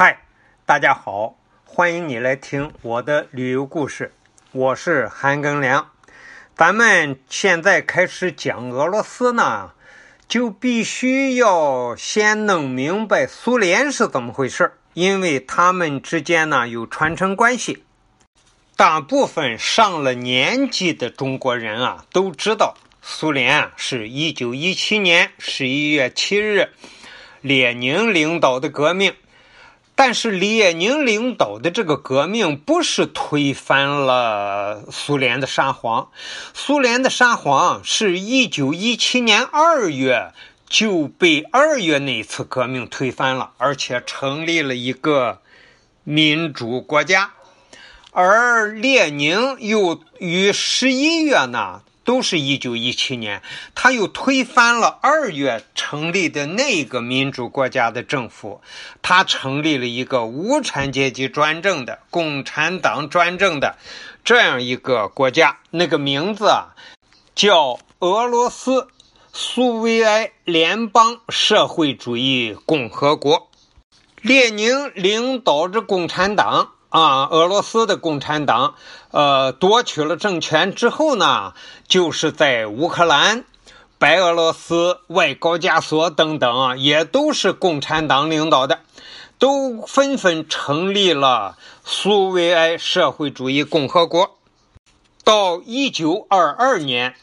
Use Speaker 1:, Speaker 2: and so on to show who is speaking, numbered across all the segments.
Speaker 1: 嗨，大家好，欢迎你来听我的旅游故事，我是韩庚良。咱们现在开始讲俄罗斯呢，就必须要先弄明白苏联是怎么回事，因为他们之间呢有传承关系。大部分上了年纪的中国人啊，都知道苏联啊是一九一七年十一月七日列宁领导的革命。但是列宁领导的这个革命不是推翻了苏联的沙皇，苏联的沙皇是一九一七年二月就被二月那次革命推翻了，而且成立了一个民主国家，而列宁又于十一月呢。都是一九一七年，他又推翻了二月成立的那个民主国家的政府，他成立了一个无产阶级专政的共产党专政的这样一个国家，那个名字啊叫俄罗斯苏维埃联邦社会主义共和国。列宁领导着共产党。啊，俄罗斯的共产党，呃，夺取了政权之后呢，就是在乌克兰、白俄罗斯、外高加索等等啊，也都是共产党领导的，都纷纷成立了苏维埃社会主义共和国。到一九二二年，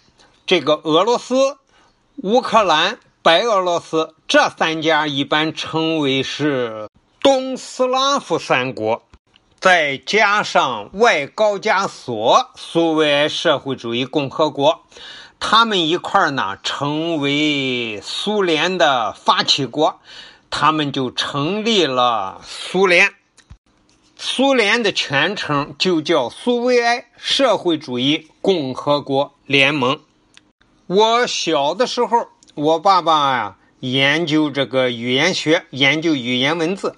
Speaker 1: 这个俄罗斯、乌克兰、白俄罗斯这三家一般称为是东斯拉夫三国。再加上外高加索苏维埃社会主义共和国，他们一块儿呢成为苏联的发起国，他们就成立了苏联。苏联的全称就叫苏维埃社会主义共和国联盟。我小的时候，我爸爸呀研究这个语言学，研究语言文字，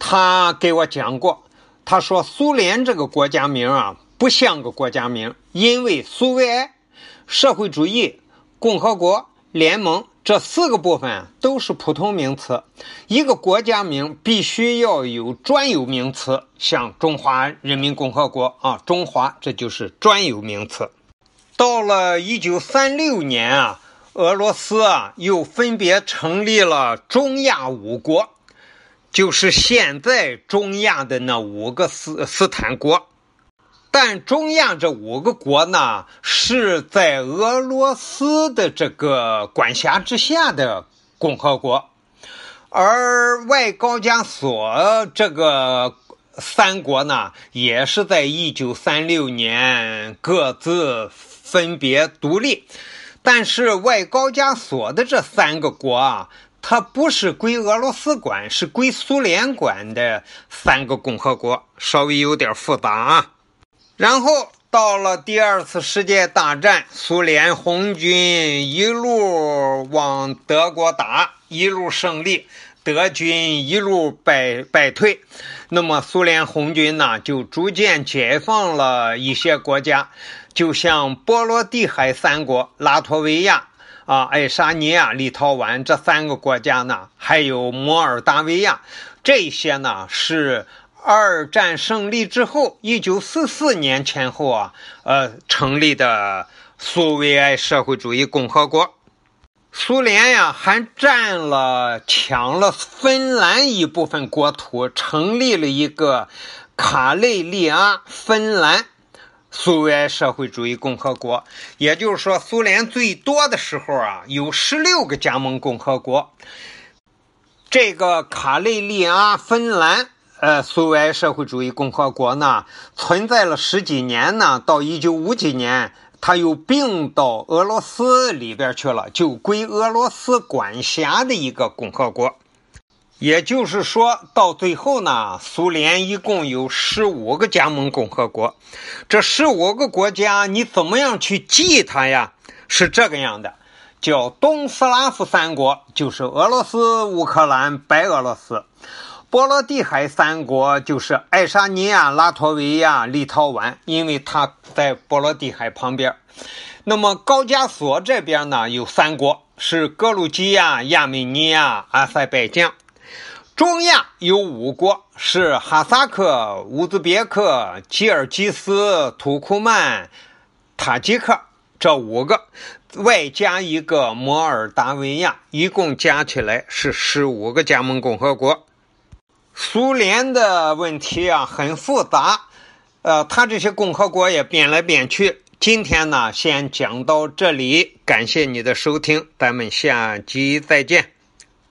Speaker 1: 他给我讲过。他说：“苏联这个国家名啊，不像个国家名，因为苏维埃社会主义共和国联盟这四个部分都是普通名词，一个国家名必须要有专有名词，像中华人民共和国啊，中华这就是专有名词。到了一九三六年啊，俄罗斯啊又分别成立了中亚五国。”就是现在中亚的那五个斯斯坦国，但中亚这五个国呢，是在俄罗斯的这个管辖之下的共和国，而外高加索这个三国呢，也是在一九三六年各自分别独立，但是外高加索的这三个国啊。它不是归俄罗斯管，是归苏联管的三个共和国，稍微有点复杂啊。然后到了第二次世界大战，苏联红军一路往德国打，一路胜利，德军一路败败退。那么苏联红军呢，就逐渐解放了一些国家，就像波罗的海三国，拉脱维亚。啊，爱沙尼亚、立陶宛这三个国家呢，还有摩尔达维亚，这些呢是二战胜利之后，一九四四年前后啊，呃成立的苏维埃社会主义共和国。苏联呀，还占了、抢了芬兰一部分国土，成立了一个卡累利阿芬兰。苏维埃社会主义共和国，也就是说，苏联最多的时候啊，有十六个加盟共和国。这个卡累利阿芬兰，呃，苏维埃社会主义共和国呢，存在了十几年呢，到一九五几年，它又并到俄罗斯里边去了，就归俄罗斯管辖的一个共和国。也就是说，到最后呢，苏联一共有十五个加盟共和国。这十五个国家，你怎么样去记它呀？是这个样的，叫东斯拉夫三国，就是俄罗斯、乌克兰、白俄罗斯；波罗的海三国就是爱沙尼亚、拉脱维亚、立陶宛，因为它在波罗的海旁边。那么高加索这边呢，有三国，是格鲁吉亚、亚美尼亚、阿塞拜疆。中亚有五国，是哈萨克、乌兹别克、吉尔吉斯、土库曼、塔吉克这五个，外加一个摩尔达维亚，一共加起来是十五个加盟共和国。苏联的问题啊很复杂，呃，他这些共和国也变来变去。今天呢，先讲到这里，感谢你的收听，咱们下集再见。